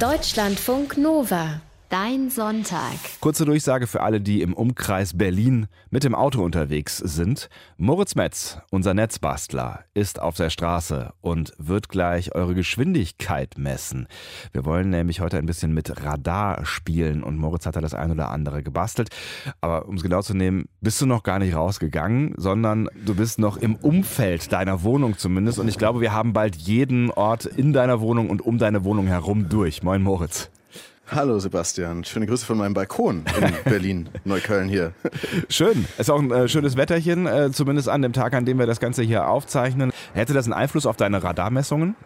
Deutschlandfunk Nova. Dein Sonntag. Kurze Durchsage für alle, die im Umkreis Berlin mit dem Auto unterwegs sind. Moritz Metz, unser Netzbastler, ist auf der Straße und wird gleich eure Geschwindigkeit messen. Wir wollen nämlich heute ein bisschen mit Radar spielen und Moritz hat da das ein oder andere gebastelt. Aber um es genau zu nehmen, bist du noch gar nicht rausgegangen, sondern du bist noch im Umfeld deiner Wohnung zumindest. Und ich glaube, wir haben bald jeden Ort in deiner Wohnung und um deine Wohnung herum durch. Moin Moritz. Hallo Sebastian, schöne Grüße von meinem Balkon in Berlin, Neukölln hier. Schön, ist auch ein äh, schönes Wetterchen, äh, zumindest an dem Tag, an dem wir das Ganze hier aufzeichnen. Hätte das einen Einfluss auf deine Radarmessungen?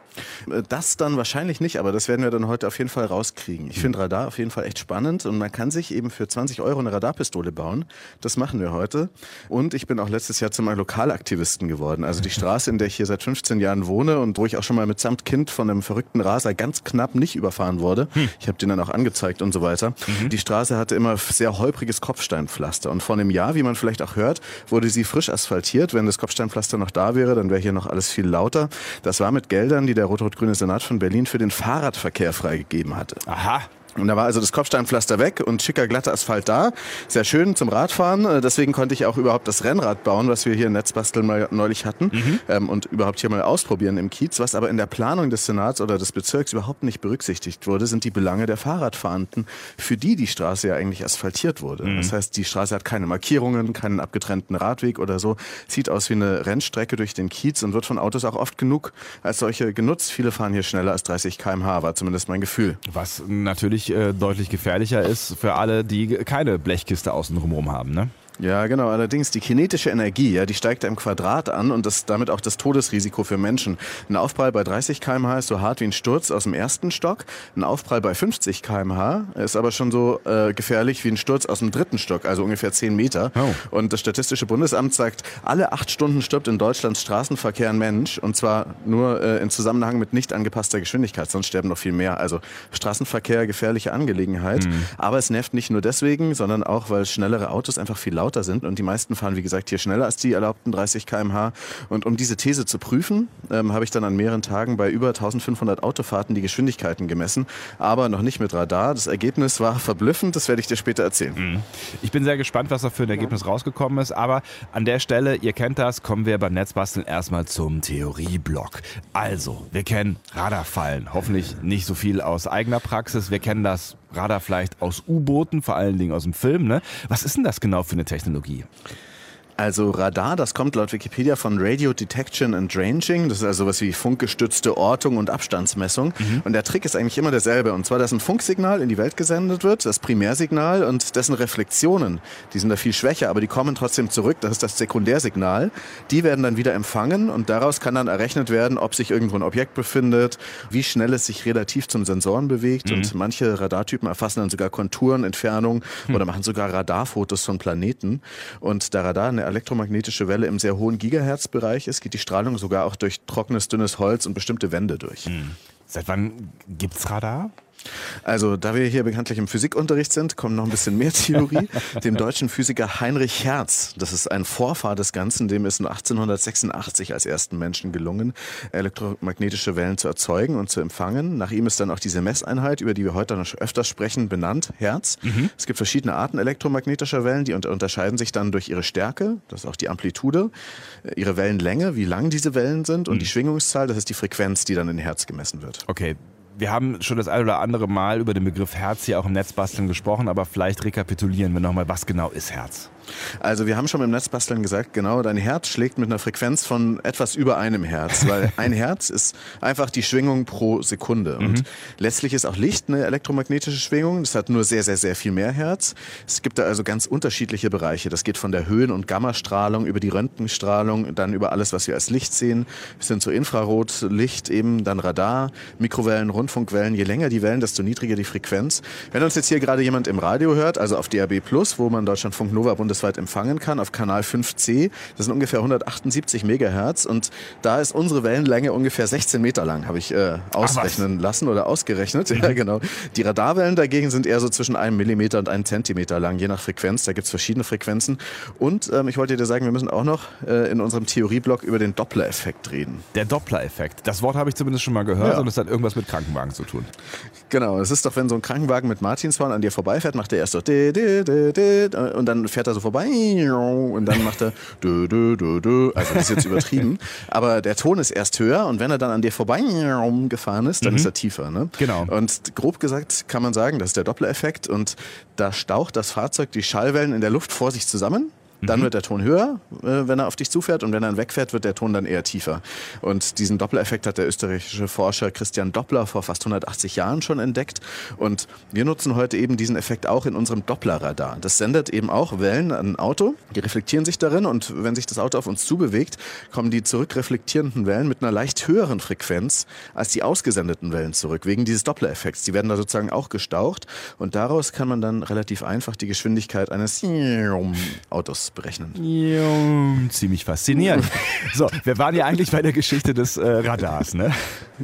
Äh, das dann wahrscheinlich nicht, aber das werden wir dann heute auf jeden Fall rauskriegen. Ich finde Radar auf jeden Fall echt spannend und man kann sich eben für 20 Euro eine Radarpistole bauen. Das machen wir heute. Und ich bin auch letztes Jahr zum Lokalaktivisten geworden. Also die Straße, in der ich hier seit 15 Jahren wohne und wo ich auch schon mal mitsamt Kind von einem verrückten Raser ganz knapp nicht überfahren wurde. Hm. Ich habe den dann auch angezeigt und so weiter. Mhm. Die Straße hatte immer sehr holpriges Kopfsteinpflaster und vor einem Jahr, wie man vielleicht auch hört, wurde sie frisch asphaltiert. Wenn das Kopfsteinpflaster noch da wäre, dann wäre hier noch alles viel lauter. Das war mit Geldern, die der rot-rot-grüne Senat von Berlin für den Fahrradverkehr freigegeben hatte. Aha. Und da war also das Kopfsteinpflaster weg und schicker glatter Asphalt da. Sehr schön zum Radfahren. Äh, deswegen konnte ich auch überhaupt das Rennrad bauen, was wir hier in Netzbasteln mal neulich hatten mhm. ähm, und überhaupt hier mal ausprobieren im Kiez. Was aber in der Planung des Senats oder des Bezirks überhaupt nicht berücksichtigt wurde, sind die Belange der Fahrradfahrenden, für die die Straße ja eigentlich asphaltiert wurde. Mhm. Das heißt, die Straße hat keine Markierungen, keinen abgetrennten Radweg oder so. Sieht aus wie eine Rennstrecke durch den Kiez und wird von Autos auch oft genug als solche genutzt. Viele fahren hier schneller als 30 km/h, war zumindest mein Gefühl. Was natürlich natürlich äh, deutlich gefährlicher ist für alle, die keine Blechkiste außen rum haben. Ne? Ja, genau. Allerdings die kinetische Energie, ja, die steigt im Quadrat an und das damit auch das Todesrisiko für Menschen. Ein Aufprall bei 30 km/h ist so hart wie ein Sturz aus dem ersten Stock. Ein Aufprall bei 50 km/h ist aber schon so äh, gefährlich wie ein Sturz aus dem dritten Stock, also ungefähr 10 Meter. Oh. Und das Statistische Bundesamt sagt, alle acht Stunden stirbt in Deutschlands Straßenverkehr ein Mensch und zwar nur äh, in Zusammenhang mit nicht angepasster Geschwindigkeit, sonst sterben noch viel mehr. Also Straßenverkehr gefährliche Angelegenheit. Mhm. Aber es nervt nicht nur deswegen, sondern auch, weil schnellere Autos einfach viel lauter sind und die meisten fahren, wie gesagt, hier schneller als die erlaubten 30 km/h. Und um diese These zu prüfen, ähm, habe ich dann an mehreren Tagen bei über 1500 Autofahrten die Geschwindigkeiten gemessen, aber noch nicht mit Radar. Das Ergebnis war verblüffend, das werde ich dir später erzählen. Mhm. Ich bin sehr gespannt, was da für ein Ergebnis rausgekommen ist, aber an der Stelle, ihr kennt das, kommen wir beim Netzbasteln erstmal zum Theorieblock. Also, wir kennen Radarfallen, hoffentlich nicht so viel aus eigener Praxis, wir kennen das Radar vielleicht aus U-Booten, vor allen Dingen aus dem Film. Ne? Was ist denn das genau für eine Technologie? Also Radar, das kommt laut Wikipedia von Radio Detection and Ranging. Das ist also was wie funkgestützte Ortung und Abstandsmessung. Mhm. Und der Trick ist eigentlich immer derselbe. Und zwar, dass ein Funksignal in die Welt gesendet wird, das Primärsignal und dessen Reflexionen, die sind da viel schwächer, aber die kommen trotzdem zurück. Das ist das Sekundärsignal. Die werden dann wieder empfangen und daraus kann dann errechnet werden, ob sich irgendwo ein Objekt befindet, wie schnell es sich relativ zum Sensoren bewegt. Mhm. Und manche Radartypen erfassen dann sogar Konturen, Entfernung mhm. oder machen sogar Radarfotos von Planeten. Und der Radar eine elektromagnetische Welle im sehr hohen Gigahertz-Bereich ist, geht die Strahlung sogar auch durch trockenes, dünnes Holz und bestimmte Wände durch. Hm. Seit wann gibt's Radar? Also, da wir hier bekanntlich im Physikunterricht sind, kommt noch ein bisschen mehr Theorie. dem deutschen Physiker Heinrich Hertz, das ist ein Vorfahr des Ganzen, dem ist 1886 als ersten Menschen gelungen, elektromagnetische Wellen zu erzeugen und zu empfangen. Nach ihm ist dann auch diese Messeinheit, über die wir heute noch öfters sprechen, benannt, Hertz. Mhm. Es gibt verschiedene Arten elektromagnetischer Wellen, die unterscheiden sich dann durch ihre Stärke, das ist auch die Amplitude, äh, ihre Wellenlänge, wie lang diese Wellen sind und mhm. die Schwingungszahl, das ist die Frequenz, die dann in Hertz gemessen wird. Okay, wir haben schon das ein oder andere Mal über den Begriff Herz hier auch im Netzbasteln gesprochen, aber vielleicht rekapitulieren wir nochmal, was genau ist Herz? Also wir haben schon beim Netzbasteln gesagt, genau, dein Herz schlägt mit einer Frequenz von etwas über einem Herz, weil ein Herz ist einfach die Schwingung pro Sekunde. Und mhm. letztlich ist auch Licht eine elektromagnetische Schwingung. Das hat nur sehr, sehr, sehr viel mehr Herz. Es gibt da also ganz unterschiedliche Bereiche. Das geht von der Höhen- und Gammastrahlung über die Röntgenstrahlung, dann über alles, was wir als Licht sehen, bis hin zu Infrarotlicht, eben dann Radar, Mikrowellen, Rundfunkwellen. Je länger die Wellen, desto niedriger die Frequenz. Wenn uns jetzt hier gerade jemand im Radio hört, also auf DAB Plus, wo man Deutschlandfunk Nova Bundes bundesweit empfangen kann auf Kanal 5C. Das sind ungefähr 178 Megahertz und da ist unsere Wellenlänge ungefähr 16 Meter lang, habe ich äh, ausrechnen lassen oder ausgerechnet. Mhm. Ja, genau. Die Radarwellen dagegen sind eher so zwischen einem Millimeter und einem Zentimeter lang, je nach Frequenz. Da gibt es verschiedene Frequenzen. Und ähm, ich wollte dir sagen, wir müssen auch noch äh, in unserem Theorieblock über den Doppler-Effekt reden. Der Doppler-Effekt. Das Wort habe ich zumindest schon mal gehört ja. und es hat irgendwas mit Krankenwagen zu tun. Genau, es ist doch, wenn so ein Krankenwagen mit Martinshorn an dir vorbeifährt, macht er erst so und dann fährt er so vorbei und dann macht er also das ist jetzt übertrieben, aber der Ton ist erst höher und wenn er dann an dir vorbei gefahren ist, dann mhm. ist er tiefer. Ne? Genau. Und grob gesagt kann man sagen, das ist der Doppler-Effekt und da staucht das Fahrzeug die Schallwellen in der Luft vor sich zusammen dann mhm. wird der Ton höher, äh, wenn er auf dich zufährt und wenn er wegfährt, wird der Ton dann eher tiefer. Und diesen Doppler-Effekt hat der österreichische Forscher Christian Doppler vor fast 180 Jahren schon entdeckt. Und wir nutzen heute eben diesen Effekt auch in unserem Doppler-Radar. Das sendet eben auch Wellen an ein Auto, die reflektieren sich darin und wenn sich das Auto auf uns zubewegt, kommen die zurückreflektierenden Wellen mit einer leicht höheren Frequenz als die ausgesendeten Wellen zurück, wegen dieses Doppler-Effekts. Die werden da sozusagen auch gestaucht und daraus kann man dann relativ einfach die Geschwindigkeit eines Autos berechnen. Ja, ziemlich faszinierend. so, wir waren ja eigentlich bei der Geschichte des äh, Radars, ne?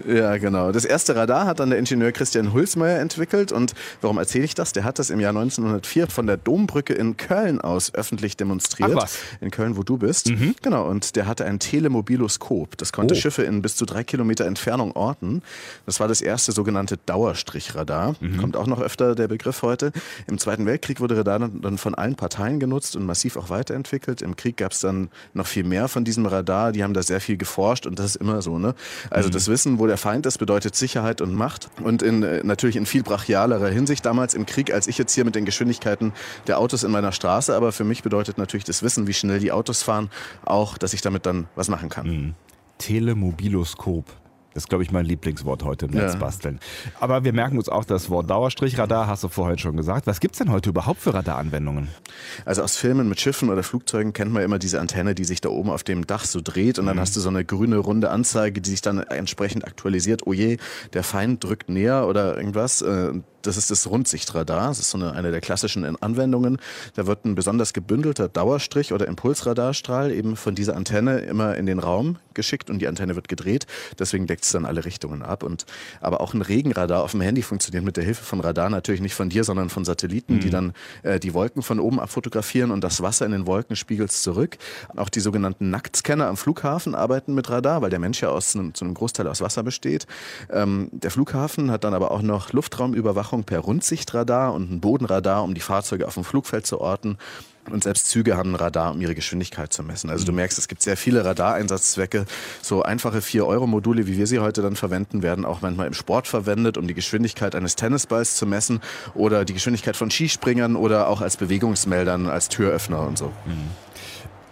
Ja, genau. Das erste Radar hat dann der Ingenieur Christian Hulsmeier entwickelt. Und warum erzähle ich das? Der hat das im Jahr 1904 von der Dombrücke in Köln aus öffentlich demonstriert. Ach was. In Köln, wo du bist. Mhm. Genau. Und der hatte ein Telemobiloskop. Das konnte oh. Schiffe in bis zu drei Kilometer Entfernung orten. Das war das erste sogenannte Dauerstrichradar. Mhm. Kommt auch noch öfter der Begriff heute. Im Zweiten Weltkrieg wurde Radar dann von allen Parteien genutzt und massiv auch weiterentwickelt. Im Krieg gab es dann noch viel mehr von diesem Radar. Die haben da sehr viel geforscht und das ist immer so. Ne? Also mhm. das Wissen, wo der Feind ist, bedeutet Sicherheit und Macht. Und in, äh, natürlich in viel brachialerer Hinsicht damals im Krieg, als ich jetzt hier mit den Geschwindigkeiten der Autos in meiner Straße. Aber für mich bedeutet natürlich das Wissen, wie schnell die Autos fahren, auch, dass ich damit dann was machen kann. Mhm. Telemobiloskop. Das ist, glaube ich, mein Lieblingswort heute im Netz ja. basteln. Aber wir merken uns auch das Wort Dauerstrichradar, hast du vorhin schon gesagt. Was gibt es denn heute überhaupt für Radaranwendungen? Also aus Filmen mit Schiffen oder Flugzeugen kennt man immer diese Antenne, die sich da oben auf dem Dach so dreht und dann mhm. hast du so eine grüne runde Anzeige, die sich dann entsprechend aktualisiert. Oh je, der Feind drückt näher oder irgendwas. Das ist das Rundsichtradar. Das ist so eine, eine der klassischen Anwendungen. Da wird ein besonders gebündelter Dauerstrich oder Impulsradarstrahl eben von dieser Antenne immer in den Raum geschickt und die Antenne wird gedreht. Deswegen deckt es dann alle Richtungen ab. Und, aber auch ein Regenradar auf dem Handy funktioniert mit der Hilfe von Radar natürlich nicht von dir, sondern von Satelliten, mhm. die dann äh, die Wolken von oben abfotografieren und das Wasser in den Wolken spiegelt zurück. Auch die sogenannten Nacktscanner am Flughafen arbeiten mit Radar, weil der Mensch ja aus, zu einem Großteil aus Wasser besteht. Ähm, der Flughafen hat dann aber auch noch Luftraumüberwachung Überwachung per Rundsichtradar und ein Bodenradar, um die Fahrzeuge auf dem Flugfeld zu orten. Und selbst Züge haben ein Radar, um ihre Geschwindigkeit zu messen. Also du mhm. merkst, es gibt sehr viele Radareinsatzzwecke. So einfache 4-Euro-Module, wie wir sie heute dann verwenden, werden auch manchmal im Sport verwendet, um die Geschwindigkeit eines Tennisballs zu messen oder die Geschwindigkeit von Skispringern oder auch als Bewegungsmeldern, als Türöffner und so. Mhm.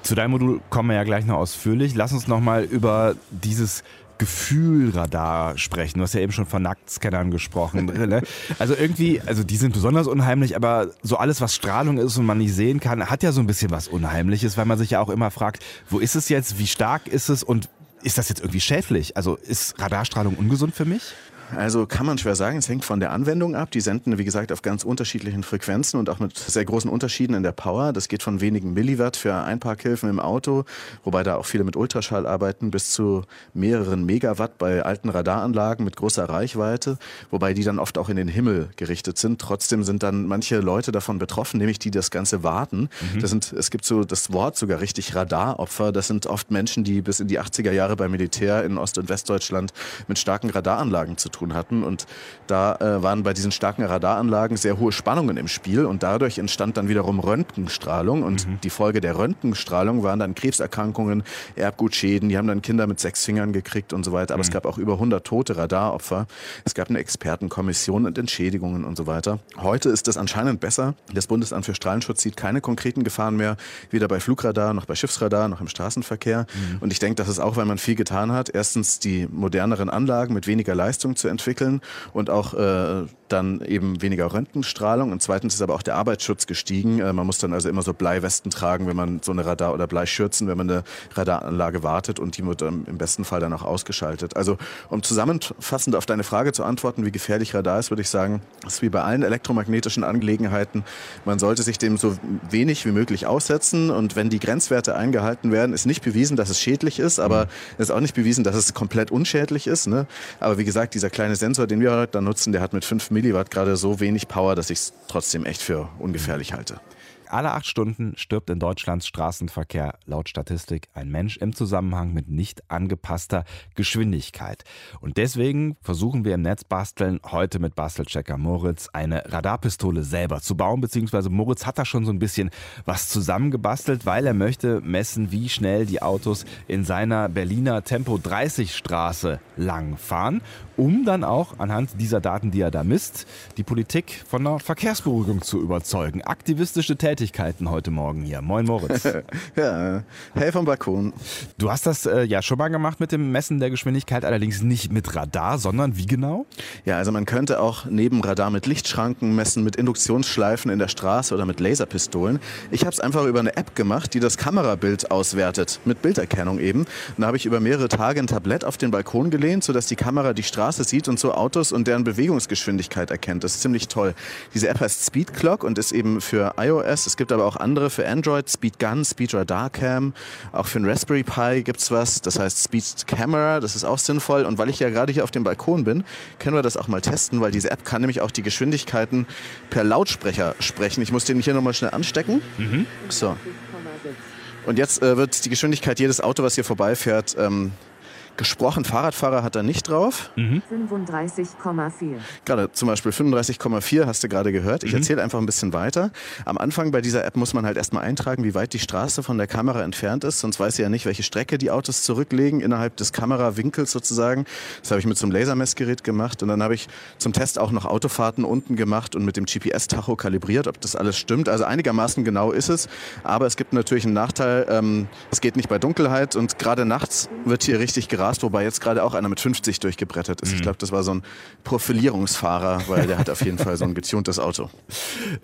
Zu deinem Modul kommen wir ja gleich noch ausführlich. Lass uns noch mal über dieses Gefühlradar sprechen. Du hast ja eben schon von Nacktscannern gesprochen. ne? Also irgendwie, also die sind besonders unheimlich, aber so alles, was Strahlung ist und man nicht sehen kann, hat ja so ein bisschen was Unheimliches, weil man sich ja auch immer fragt, wo ist es jetzt, wie stark ist es und ist das jetzt irgendwie schädlich? Also ist Radarstrahlung ungesund für mich? Also kann man schwer sagen, es hängt von der Anwendung ab. Die senden, wie gesagt, auf ganz unterschiedlichen Frequenzen und auch mit sehr großen Unterschieden in der Power. Das geht von wenigen Milliwatt für Einparkhilfen im Auto, wobei da auch viele mit Ultraschall arbeiten, bis zu mehreren Megawatt bei alten Radaranlagen mit großer Reichweite, wobei die dann oft auch in den Himmel gerichtet sind. Trotzdem sind dann manche Leute davon betroffen, nämlich die das Ganze warten. Mhm. Das sind, es gibt so das Wort sogar richtig Radaropfer. Das sind oft Menschen, die bis in die 80er Jahre beim Militär in Ost- und Westdeutschland mit starken Radaranlagen zu tun hatten. Und da äh, waren bei diesen starken Radaranlagen sehr hohe Spannungen im Spiel und dadurch entstand dann wiederum Röntgenstrahlung. Und mhm. die Folge der Röntgenstrahlung waren dann Krebserkrankungen, Erbgutschäden. Die haben dann Kinder mit sechs Fingern gekriegt und so weiter. Aber mhm. es gab auch über 100 tote Radaropfer. Es gab eine Expertenkommission und Entschädigungen und so weiter. Heute ist es anscheinend besser. Das Bundesamt für Strahlenschutz sieht keine konkreten Gefahren mehr, weder bei Flugradar noch bei Schiffsradar noch im Straßenverkehr. Mhm. Und ich denke, das ist auch, weil man viel getan hat. Erstens die moderneren Anlagen mit weniger Leistung zu zu entwickeln und auch äh, dann eben weniger Röntgenstrahlung und zweitens ist aber auch der Arbeitsschutz gestiegen. Äh, man muss dann also immer so Bleiwesten tragen, wenn man so eine Radar- oder Bleischürzen, wenn man eine Radaranlage wartet und die wird dann im besten Fall dann auch ausgeschaltet. Also um zusammenfassend auf deine Frage zu antworten, wie gefährlich Radar ist, würde ich sagen, es ist wie bei allen elektromagnetischen Angelegenheiten. Man sollte sich dem so wenig wie möglich aussetzen und wenn die Grenzwerte eingehalten werden, ist nicht bewiesen, dass es schädlich ist, aber mhm. es ist auch nicht bewiesen, dass es komplett unschädlich ist. Ne? Aber wie gesagt, dieser kleine Sensor, den wir heute da nutzen, der hat mit 5 Milliwatt gerade so wenig Power, dass ich es trotzdem echt für ungefährlich halte. Alle acht Stunden stirbt in Deutschlands Straßenverkehr laut Statistik ein Mensch im Zusammenhang mit nicht angepasster Geschwindigkeit. Und deswegen versuchen wir im Netz basteln heute mit Bastelchecker Moritz eine Radarpistole selber zu bauen, beziehungsweise Moritz hat da schon so ein bisschen was zusammengebastelt, weil er möchte messen, wie schnell die Autos in seiner Berliner Tempo 30 Straße lang fahren, um dann auch anhand dieser Daten, die er da misst, die Politik von einer Verkehrsberuhigung zu überzeugen. Aktivistische Tätigkeit Tätigkeiten heute Morgen hier. Moin Moritz. ja, hey vom Balkon. Du hast das äh, ja schon mal gemacht mit dem Messen der Geschwindigkeit, allerdings nicht mit Radar, sondern wie genau? Ja, also man könnte auch neben Radar mit Lichtschranken messen, mit Induktionsschleifen in der Straße oder mit Laserpistolen. Ich habe es einfach über eine App gemacht, die das Kamerabild auswertet, mit Bilderkennung eben. Und da habe ich über mehrere Tage ein Tablett auf den Balkon gelehnt, sodass die Kamera die Straße sieht und so Autos und deren Bewegungsgeschwindigkeit erkennt. Das ist ziemlich toll. Diese App heißt Speed Clock und ist eben für iOS es gibt aber auch andere für Android, Speed Gun, Speed Radar Cam. Auch für ein Raspberry Pi gibt es was, das heißt Speed Camera, das ist auch sinnvoll. Und weil ich ja gerade hier auf dem Balkon bin, können wir das auch mal testen, weil diese App kann nämlich auch die Geschwindigkeiten per Lautsprecher sprechen. Ich muss den hier nochmal schnell anstecken. Mhm. So. Und jetzt äh, wird die Geschwindigkeit jedes Auto, was hier vorbeifährt, ähm, Gesprochen, Fahrradfahrer hat er nicht drauf. Mhm. 35,4. Gerade zum Beispiel 35,4 hast du gerade gehört. Ich mhm. erzähle einfach ein bisschen weiter. Am Anfang bei dieser App muss man halt erstmal eintragen, wie weit die Straße von der Kamera entfernt ist. Sonst weiß sie ja nicht, welche Strecke die Autos zurücklegen innerhalb des Kamerawinkels sozusagen. Das habe ich mit so einem Lasermessgerät gemacht. Und dann habe ich zum Test auch noch Autofahrten unten gemacht und mit dem GPS-Tacho kalibriert, ob das alles stimmt. Also einigermaßen genau ist es. Aber es gibt natürlich einen Nachteil. Ähm, es geht nicht bei Dunkelheit und gerade nachts wird hier richtig geraten gerast, wobei jetzt gerade auch einer mit 50 durchgebrettert ist. Mhm. Ich glaube, das war so ein Profilierungsfahrer, weil der hat auf jeden Fall so ein getuntes Auto.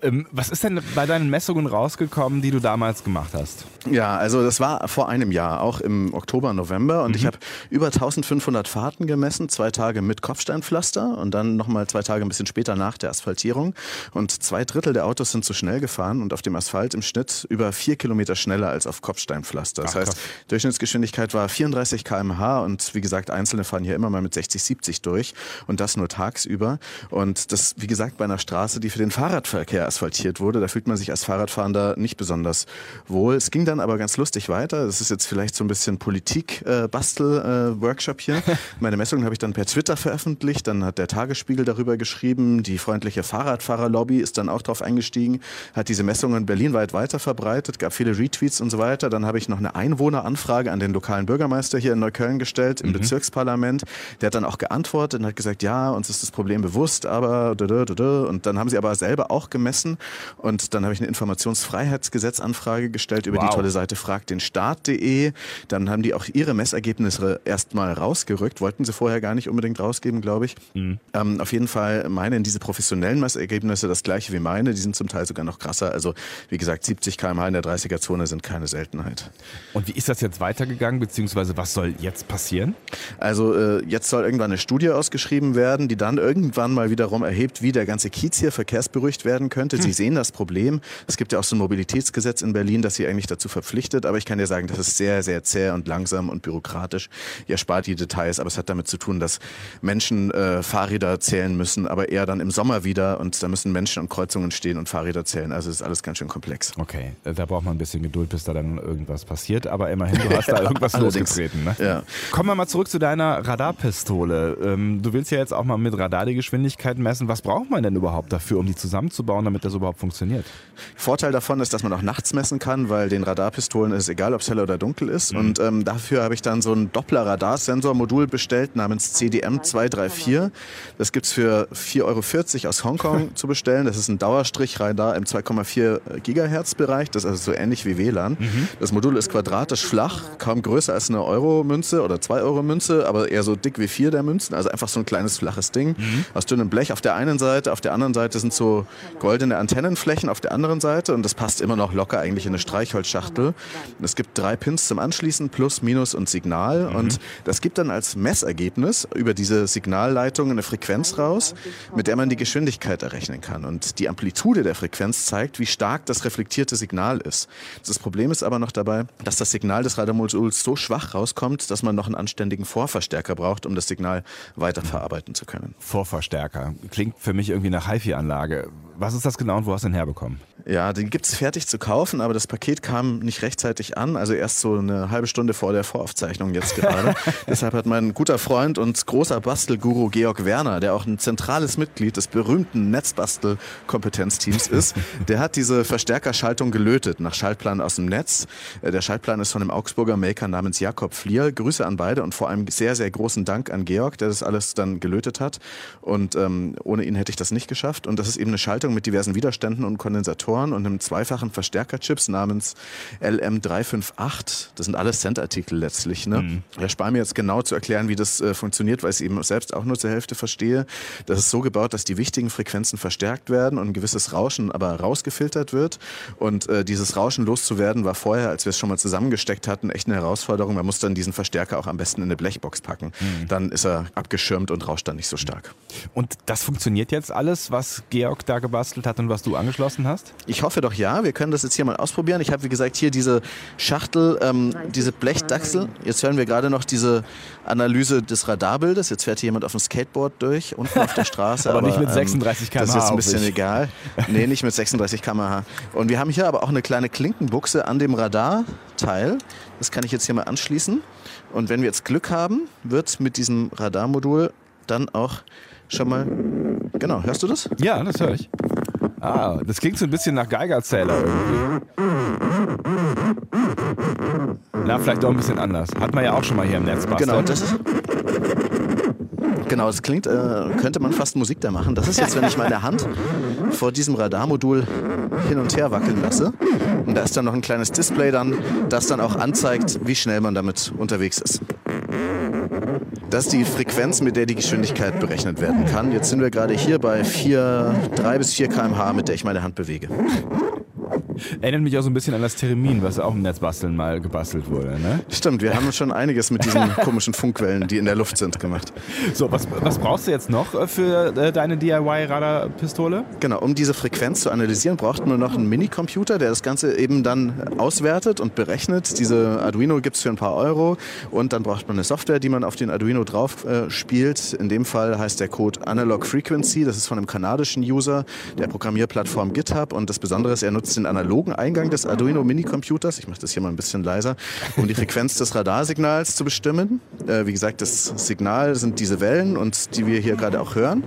Ähm, was ist denn bei deinen Messungen rausgekommen, die du damals gemacht hast? Ja, also das war vor einem Jahr, auch im Oktober, November. Und mhm. ich habe über 1500 Fahrten gemessen, zwei Tage mit Kopfsteinpflaster und dann nochmal zwei Tage ein bisschen später nach der Asphaltierung. Und zwei Drittel der Autos sind zu schnell gefahren und auf dem Asphalt im Schnitt über vier Kilometer schneller als auf Kopfsteinpflaster. Das Ach, heißt, Durchschnittsgeschwindigkeit war 34 km/h und und wie gesagt, Einzelne fahren hier immer mal mit 60, 70 durch und das nur tagsüber. Und das, wie gesagt, bei einer Straße, die für den Fahrradverkehr asphaltiert wurde, da fühlt man sich als Fahrradfahrender nicht besonders wohl. Es ging dann aber ganz lustig weiter. Das ist jetzt vielleicht so ein bisschen Politik-Bastel-Workshop äh, hier. Meine Messungen habe ich dann per Twitter veröffentlicht. Dann hat der Tagesspiegel darüber geschrieben. Die freundliche Fahrradfahrerlobby ist dann auch drauf eingestiegen, hat diese Messungen berlinweit weiter verbreitet, gab viele Retweets und so weiter. Dann habe ich noch eine Einwohneranfrage an den lokalen Bürgermeister hier in Neukölln gestellt gestellt im mhm. Bezirksparlament. Der hat dann auch geantwortet und hat gesagt, ja, uns ist das Problem bewusst, aber und dann haben sie aber selber auch gemessen und dann habe ich eine Informationsfreiheitsgesetzanfrage gestellt über wow. die tolle Seite fragdenstaat.de. Dann haben die auch ihre Messergebnisse erstmal rausgerückt, wollten sie vorher gar nicht unbedingt rausgeben, glaube ich. Mhm. Ähm, auf jeden Fall meinen diese professionellen Messergebnisse das gleiche wie meine, die sind zum Teil sogar noch krasser. Also wie gesagt, 70 km/h in der 30er-Zone sind keine Seltenheit. Und wie ist das jetzt weitergegangen, beziehungsweise was soll jetzt passieren? Passieren? Also äh, jetzt soll irgendwann eine Studie ausgeschrieben werden, die dann irgendwann mal wiederum erhebt, wie der ganze Kiez hier verkehrsberuhigt werden könnte. Hm. Sie sehen das Problem. Es gibt ja auch so ein Mobilitätsgesetz in Berlin, das sie eigentlich dazu verpflichtet. Aber ich kann dir sagen, das ist sehr, sehr zäh und langsam und bürokratisch. Ihr spart die Details, aber es hat damit zu tun, dass Menschen äh, Fahrräder zählen müssen, aber eher dann im Sommer wieder. Und da müssen Menschen an Kreuzungen stehen und Fahrräder zählen. Also es ist alles ganz schön komplex. Okay, da braucht man ein bisschen Geduld, bis da dann irgendwas passiert. Aber immerhin, du hast da irgendwas losgetreten. Ne? Ja. Kommen wir mal zurück zu deiner Radarpistole. Ähm, du willst ja jetzt auch mal mit Radar die Geschwindigkeit messen. Was braucht man denn überhaupt dafür, um die zusammenzubauen, damit das überhaupt funktioniert? Vorteil davon ist, dass man auch nachts messen kann, weil den Radarpistolen ist egal, ob es hell oder dunkel ist. Mhm. Und ähm, dafür habe ich dann so ein Doppler-Radarsensormodul bestellt namens CDM234. Das gibt es für 4,40 Euro aus Hongkong zu bestellen. Das ist ein Dauerstrich-Radar im 2,4 Gigahertz-Bereich. Das ist also so ähnlich wie WLAN. Mhm. Das Modul ist quadratisch flach, kaum größer als eine Euro-Münze oder 2-Euro-Münze, aber eher so dick wie vier der Münzen. Also einfach so ein kleines flaches Ding mhm. aus dünnem Blech auf der einen Seite. Auf der anderen Seite sind so goldene Antennenflächen auf der anderen Seite und das passt immer noch locker eigentlich in eine Streichholzschachtel. Es gibt drei Pins zum Anschließen, Plus, Minus und Signal. Mhm. Und das gibt dann als Messergebnis über diese Signalleitung eine Frequenz raus, mit der man die Geschwindigkeit errechnen kann. Und die Amplitude der Frequenz zeigt, wie stark das reflektierte Signal ist. Das Problem ist aber noch dabei, dass das Signal des Radarmoduls so schwach rauskommt, dass man noch einen anständigen Vorverstärker braucht, um das Signal weiterverarbeiten zu können. Vorverstärker. Klingt für mich irgendwie nach HiFi-Anlage. Was ist das genau und wo hast du den herbekommen? Ja, den gibt es fertig zu kaufen, aber das Paket kam nicht rechtzeitig an, also erst so eine halbe Stunde vor der Voraufzeichnung jetzt gerade. Deshalb hat mein guter Freund und großer Bastelguru Georg Werner, der auch ein zentrales Mitglied des berühmten Netzbastel-Kompetenzteams ist, der hat diese Verstärkerschaltung gelötet nach Schaltplan aus dem Netz. Äh, der Schaltplan ist von einem Augsburger Maker namens Jakob Flier. Grüße an beide und vor allem sehr, sehr großen Dank an Georg, der das alles dann gelötet hat. Und ähm, ohne ihn hätte ich das nicht geschafft. Und das ist eben eine Schaltung mit diversen Widerständen und Kondensatoren und einem zweifachen Verstärkerchips namens LM358. Das sind alles Cent-Artikel letztlich. Ne? Mhm. Ich erspare mir jetzt genau zu erklären, wie das äh, funktioniert, weil ich es eben selbst auch nur zur Hälfte verstehe. Das ist so gebaut, dass die wichtigen Frequenzen verstärkt werden und ein gewisses Rauschen aber rausgefiltert wird. Und äh, dieses Rauschen loszuwerden war vorher, als wir es schon mal zusammengesteckt hatten, echt eine Herausforderung. Man muss dann diesen Verstärker auch am besten in eine Blechbox packen. Mhm. Dann ist er abgeschirmt und rauscht dann nicht so stark. Und das funktioniert jetzt alles, was Georg da gebastelt hat und was du angeschlossen hast? Ich hoffe doch ja. Wir können das jetzt hier mal ausprobieren. Ich habe, wie gesagt, hier diese Schachtel, ähm, diese Blechdachsel. Jetzt hören wir gerade noch diese Analyse des Radarbildes. Jetzt fährt hier jemand auf dem Skateboard durch, unten auf der Straße. aber, aber, nicht mit 36 km/h. Ähm, das ist jetzt ein bisschen egal. Nee, nicht mit 36 km/h. Und wir haben hier aber auch eine kleine Klinkenbuchse an dem Radarteil. Das kann ich jetzt hier mal anschließen. Und wenn wir jetzt Glück haben, wird mit diesem Radarmodul dann auch schon mal. Genau, hörst du das? Ja, das höre ich. Ah, das klingt so ein bisschen nach Geigerzähler irgendwie. Na, vielleicht auch ein bisschen anders. Hat man ja auch schon mal hier im Netz. Genau, das ist. Genau, das klingt, äh, könnte man fast Musik da machen. Das ist jetzt, wenn ich meine Hand vor diesem Radarmodul hin und her wackeln lasse. Und da ist dann noch ein kleines Display dann, das dann auch anzeigt, wie schnell man damit unterwegs ist. Das ist die Frequenz, mit der die Geschwindigkeit berechnet werden kann. Jetzt sind wir gerade hier bei 4, 3 bis 4 km/h, mit der ich meine Hand bewege. Erinnert mich auch so ein bisschen an das Theremin, was auch im Netzbasteln mal gebastelt wurde. Ne? Stimmt, wir haben schon einiges mit diesen komischen Funkwellen, die in der Luft sind, gemacht. So, was, was brauchst du jetzt noch äh, für äh, deine DIY-Radarpistole? Genau, um diese Frequenz zu analysieren, braucht man noch einen Minicomputer, der das Ganze eben dann auswertet und berechnet. Diese Arduino gibt es für ein paar Euro und dann braucht man eine Software, die man auf den Arduino drauf äh, spielt. In dem Fall heißt der Code Analog Frequency. Das ist von einem kanadischen User der Programmierplattform GitHub und das Besondere ist, er nutzt den analogen Eingang des Arduino Mini-Computers. Ich mache das hier mal ein bisschen leiser, um die Frequenz des Radarsignals zu bestimmen. Äh, wie gesagt, das Signal sind diese Wellen und die wir hier gerade auch hören.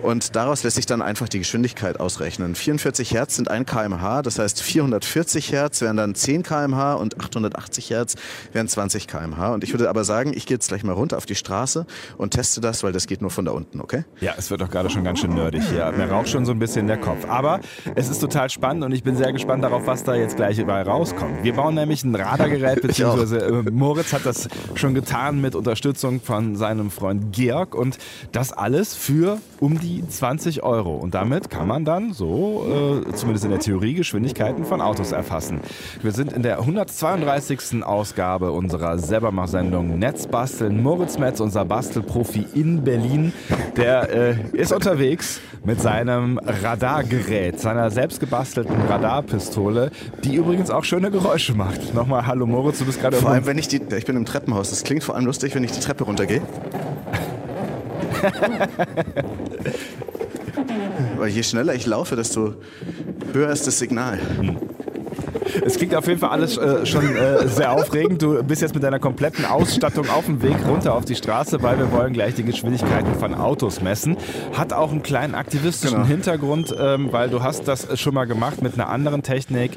Und daraus lässt sich dann einfach die Geschwindigkeit ausrechnen. 44 Hertz sind 1 kmh, das heißt 440 Hertz wären dann 10 kmh und 880 Hertz wären 20 kmh. Und ich würde aber sagen, ich gehe jetzt gleich mal runter auf die Straße und teste das, weil das geht nur von da unten, okay? Ja, es wird doch gerade schon ganz schön nerdig hier. Mir raucht schon so ein bisschen der Kopf. Aber es ist total spannend und ich bin sehr gespannt darauf, was da jetzt gleich bei rauskommt. Wir bauen nämlich ein Radargerät, beziehungsweise äh, Moritz hat das schon getan mit Unterstützung von seinem Freund Georg und das alles für um die 20 Euro. Und damit kann man dann so, äh, zumindest in der Theorie, Geschwindigkeiten von Autos erfassen. Wir sind in der 132. Ausgabe unserer Selbermachsendung Netzbasteln. Moritz Metz, unser Bastelprofi in Berlin, der äh, ist unterwegs mit seinem Radargerät, seiner selbstgebastelten Radarpistole, die übrigens auch schöne Geräusche macht. Nochmal Hallo Moritz, du bist gerade Vor allem, wenn ich die, ich bin im Treppenhaus. Das klingt vor allem lustig, wenn ich die Treppe runtergehe. Weil je schneller ich laufe, desto höher ist das Signal. Hm. Es klingt auf jeden Fall alles äh, schon äh, sehr aufregend. Du bist jetzt mit deiner kompletten Ausstattung auf dem Weg runter auf die Straße, weil wir wollen gleich die Geschwindigkeiten von Autos messen. Hat auch einen kleinen aktivistischen genau. Hintergrund, ähm, weil du hast das schon mal gemacht mit einer anderen Technik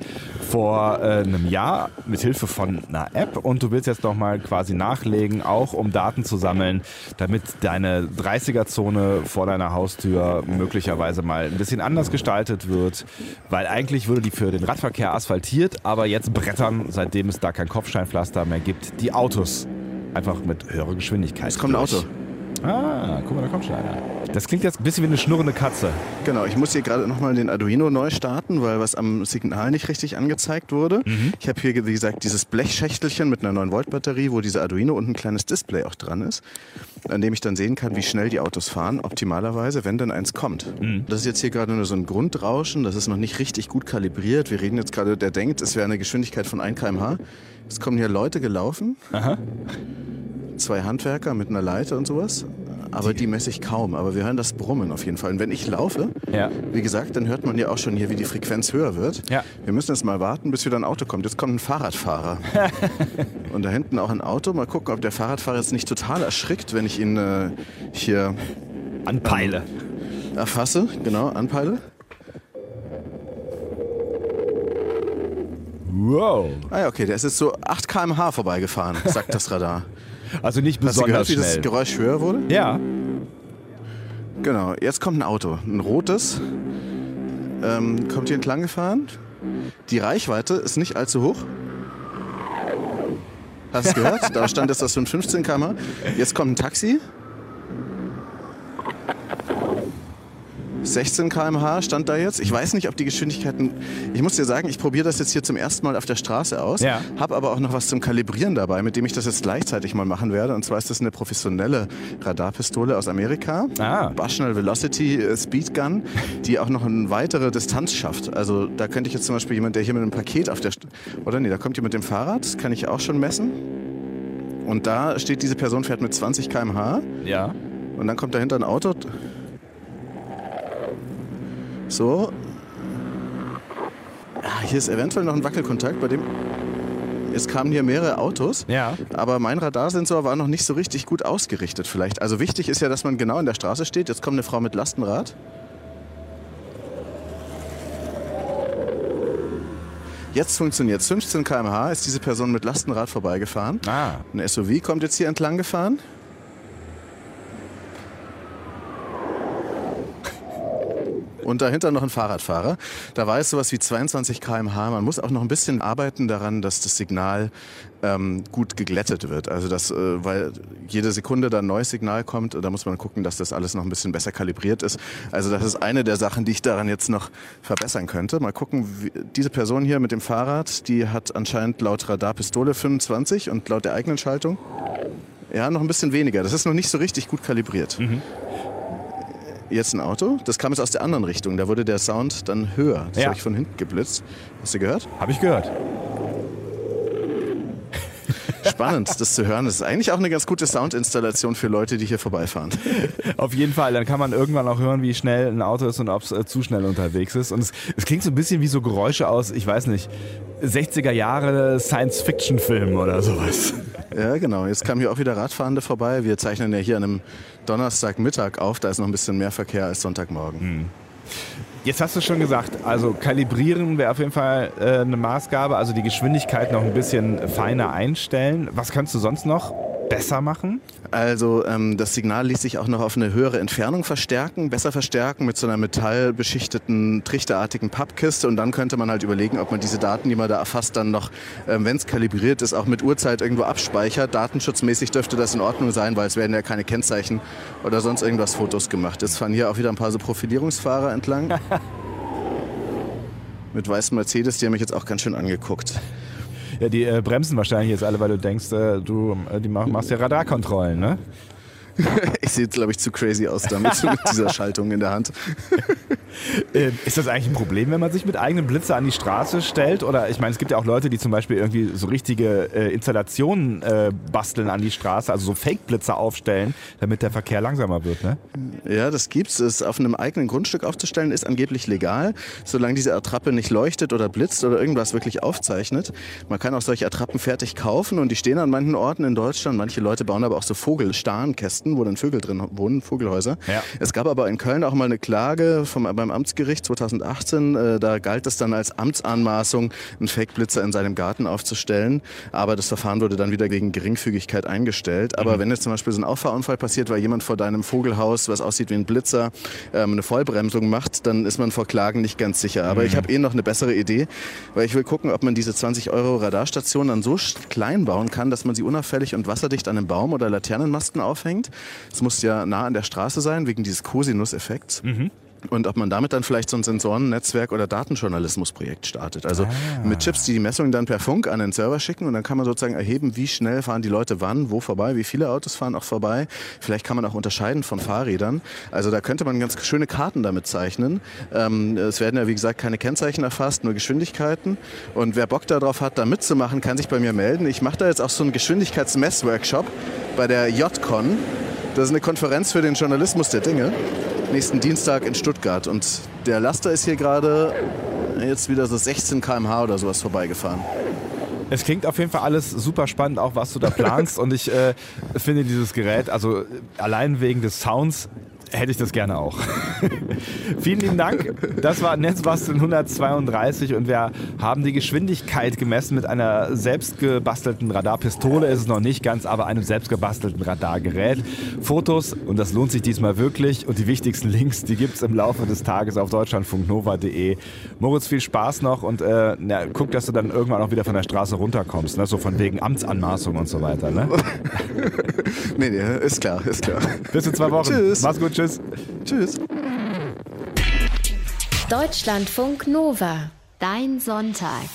vor äh, einem Jahr mit Hilfe von einer App und du willst jetzt noch mal quasi nachlegen, auch um Daten zu sammeln, damit deine 30er-Zone vor deiner Haustür möglicherweise mal ein bisschen anders gestaltet wird, weil eigentlich würde die für den Radverkehr asphaltiert, aber jetzt brettern, seitdem es da kein Kopfsteinpflaster mehr gibt, die Autos einfach mit höherer Geschwindigkeit. Es kommt ein. Auto. Ah, guck mal, da kommt schon einer. Das klingt jetzt ein bisschen wie eine schnurrende Katze. Genau, ich muss hier gerade nochmal den Arduino neu starten, weil was am Signal nicht richtig angezeigt wurde. Mhm. Ich habe hier, wie gesagt, dieses Blechschächtelchen mit einer 9-Volt-Batterie, wo diese Arduino und ein kleines Display auch dran ist, an dem ich dann sehen kann, wie schnell die Autos fahren, optimalerweise, wenn denn eins kommt. Mhm. Das ist jetzt hier gerade nur so ein Grundrauschen, das ist noch nicht richtig gut kalibriert. Wir reden jetzt gerade, der denkt, es wäre eine Geschwindigkeit von 1 km/h. Es kommen hier Leute gelaufen, Aha. zwei Handwerker mit einer Leiter und sowas. Aber die messe ich kaum. Aber wir hören das Brummen auf jeden Fall. Und wenn ich laufe, Ja. wie gesagt, dann hört man ja auch schon hier, wie die Frequenz höher wird. Ja. Wir müssen jetzt mal warten, bis wieder ein Auto kommt. Jetzt kommt ein Fahrradfahrer. und da hinten auch ein Auto. Mal gucken, ob der Fahrradfahrer jetzt nicht total erschrickt, wenn ich ihn äh, hier Anpeile. erfasse. Genau, anpeile. Wow. Ah ja, okay, der ist jetzt so 8 km/h vorbeigefahren, sagt das Radar. Also nicht Hast du besonders gehört, wie das schnell. Geräusch höher wurde? Ja. Genau, jetzt kommt ein Auto, ein rotes, ähm, kommt hier entlang gefahren. Die Reichweite ist nicht allzu hoch. Hast du gehört? Da stand jetzt das von 15 km. Jetzt kommt ein Taxi. 16 km/h stand da jetzt. Ich weiß nicht, ob die Geschwindigkeiten. Ich muss dir sagen, ich probiere das jetzt hier zum ersten Mal auf der Straße aus. Ja. Habe aber auch noch was zum Kalibrieren dabei, mit dem ich das jetzt gleichzeitig mal machen werde. Und zwar ist das eine professionelle Radarpistole aus Amerika. Ah. Bushnell Velocity äh, Speed Gun, die auch noch eine weitere Distanz schafft. Also da könnte ich jetzt zum Beispiel jemand, der hier mit einem Paket auf der... St Oder nee, da kommt jemand mit dem Fahrrad, das kann ich auch schon messen. Und da steht, diese Person fährt mit 20 km/h. Ja. Und dann kommt dahinter ein Auto. So. Ah, hier ist eventuell noch ein Wackelkontakt, bei dem. Es kamen hier mehrere Autos. Ja. Aber mein Radarsensor war noch nicht so richtig gut ausgerichtet vielleicht. Also wichtig ist ja, dass man genau in der Straße steht. Jetzt kommt eine Frau mit Lastenrad. Jetzt funktioniert es. 15 km/h ist diese Person mit Lastenrad vorbeigefahren. Ah. Ein SUV kommt jetzt hier entlang gefahren. Und dahinter noch ein Fahrradfahrer. Da war es sowas wie 22 km/h. Man muss auch noch ein bisschen arbeiten daran, dass das Signal ähm, gut geglättet wird. Also dass, äh, weil jede Sekunde da ein neues Signal kommt, da muss man gucken, dass das alles noch ein bisschen besser kalibriert ist. Also das ist eine der Sachen, die ich daran jetzt noch verbessern könnte. Mal gucken, wie, diese Person hier mit dem Fahrrad, die hat anscheinend laut Radarpistole 25 und laut der eigenen Schaltung ja, noch ein bisschen weniger. Das ist noch nicht so richtig gut kalibriert. Jetzt ein Auto. Das kam jetzt aus der anderen Richtung. Da wurde der Sound dann höher. Das Ja. habe ich von hinten geblitzt. Hast du gehört? Habe ich gehört. Spannend, das zu hören. Das ist eigentlich auch eine ganz gute Soundinstallation für Leute, die hier vorbeifahren. Auf jeden Fall, dann kann man irgendwann auch hören, wie schnell ein Auto ist und ob es äh, zu schnell unterwegs ist. Und es, es klingt so ein bisschen wie so Geräusche aus, ich weiß nicht, 60er Jahre Science-Fiction-Film oder sowas. Ja, genau. Jetzt kamen hier auch wieder Radfahrende vorbei. Wir zeichnen ja hier an einem Donnerstagmittag auf. Da ist noch ein bisschen mehr Verkehr als Sonntagmorgen. Jetzt hast du schon gesagt, also kalibrieren wäre auf jeden Fall äh, eine Maßgabe, also die Geschwindigkeit noch ein bisschen feiner einstellen. Was kannst du sonst noch besser machen? Also ähm, das Signal ließ sich auch noch auf eine höhere Entfernung verstärken, besser verstärken mit so einer metallbeschichteten, trichterartigen Pappkiste und dann könnte man halt überlegen, ob man diese Daten, die man da erfasst, dann noch, ähm, wenn es kalibriert ist, auch mit Uhrzeit irgendwo abspeichert. Datenschutzmäßig dürfte das in Ordnung sein, weil es werden ja keine Kennzeichen oder sonst irgendwas Fotos gemacht. Jetzt fahren hier auch wieder ein paar so Profilierungsfahrer entlang. mit weißen Mercedes, die haben mich jetzt auch ganz schön angeguckt. Ja, die äh, bremsen wahrscheinlich jetzt alle, weil du denkst, äh, du äh, die mach, machst ja Radarkontrollen, ne? Ich sehe, glaube ich, zu crazy aus damit, mit dieser Schaltung in der Hand. Äh, ist das eigentlich ein Problem, wenn man sich mit eigenem Blitzer an die Straße stellt? Oder ich meine, es gibt ja auch Leute, die zum Beispiel irgendwie so richtige äh, Installationen äh, basteln an die Straße, also so Fake-Blitzer aufstellen, damit der Verkehr langsamer wird, ne? Ja, das gibt's. Es auf einem eigenen Grundstück aufzustellen ist angeblich legal, solange diese Attrappe nicht leuchtet oder blitzt oder irgendwas wirklich aufzeichnet. Man kann auch solche Attrappen fertig kaufen und die stehen an manchen Orten in Deutschland. Manche Leute bauen aber auch so Vogelstarnkästen Netzen, wo dann Vögel drin wohnen, Vogelhäuser. Ja. Es gab aber in Köln auch mal eine Klage vom, beim Amtsgericht 2018. Äh, da galt es dann als Amtsanmaßung, einen Fake-Blitzer in seinem Garten aufzustellen. Aber das Verfahren wurde dann wieder wegen Geringfügigkeit eingestellt. Aber mhm. wenn jetzt zum Beispiel so ein Auffahrunfall passiert, weil jemand vor deinem Vogelhaus, was aussieht wie ein Blitzer, ähm, eine Vollbremsung macht, dann ist man vor Klagen nicht ganz sicher. Aber mhm. ich habe eh noch eine bessere Idee, weil ich will gucken, ob man diese 20 Euro Radarstation dann so klein bauen kann, dass man sie unauffällig und wasserdicht an einem Baum oder Laternenmasten aufhängt. Es muss ja nah an der Straße sein, wegen dieses Cosinus-Effekts. Mhm und ob man damit dann vielleicht so ein Sensorennetzwerk oder Datenjournalismusprojekt startet. Also ah. mit Chips, die die Messungen dann per Funk an den Server schicken und dann kann man sozusagen erheben, wie schnell fahren die Leute wann, wo vorbei, wie viele Autos fahren auch vorbei. Vielleicht kann man auch unterscheiden von Fahrrädern. Also da könnte man ganz schöne Karten damit zeichnen. Ähm, es werden ja wie gesagt keine Kennzeichen erfasst, nur Geschwindigkeiten. Und wer Bock darauf hat, da mitzumachen, kann sich bei mir melden. Ich mache da jetzt auch so einen Geschwindigkeitsmessworkshop bei der JCon. Das ist eine Konferenz für den Journalismus der Dinge nächsten Dienstag in Stuttgart. Und der Laster ist hier gerade jetzt wieder so 16 km/h oder sowas vorbeigefahren. Es klingt auf jeden Fall alles super spannend, auch was du da planst. und ich äh, finde dieses Gerät, also allein wegen des Sounds, hätte ich das gerne auch. Vielen lieben Dank. Das war Netzbasteln 132 und wir haben die Geschwindigkeit gemessen mit einer selbstgebastelten Radarpistole. Ist es noch nicht ganz, aber einem selbstgebastelten Radargerät. Fotos, und das lohnt sich diesmal wirklich. Und die wichtigsten Links, die gibt es im Laufe des Tages auf deutschlandfunknova.de. Moritz, viel Spaß noch und äh, na, guck, dass du dann irgendwann auch wieder von der Straße runterkommst. Ne? So von wegen Amtsanmaßung und so weiter. Ne? nee, nee, ist klar, ist klar. Bis in zwei Wochen. Tschüss. Mach's gut, tschüss. Tschüss. Deutschlandfunk Nova. Dein Sonntag.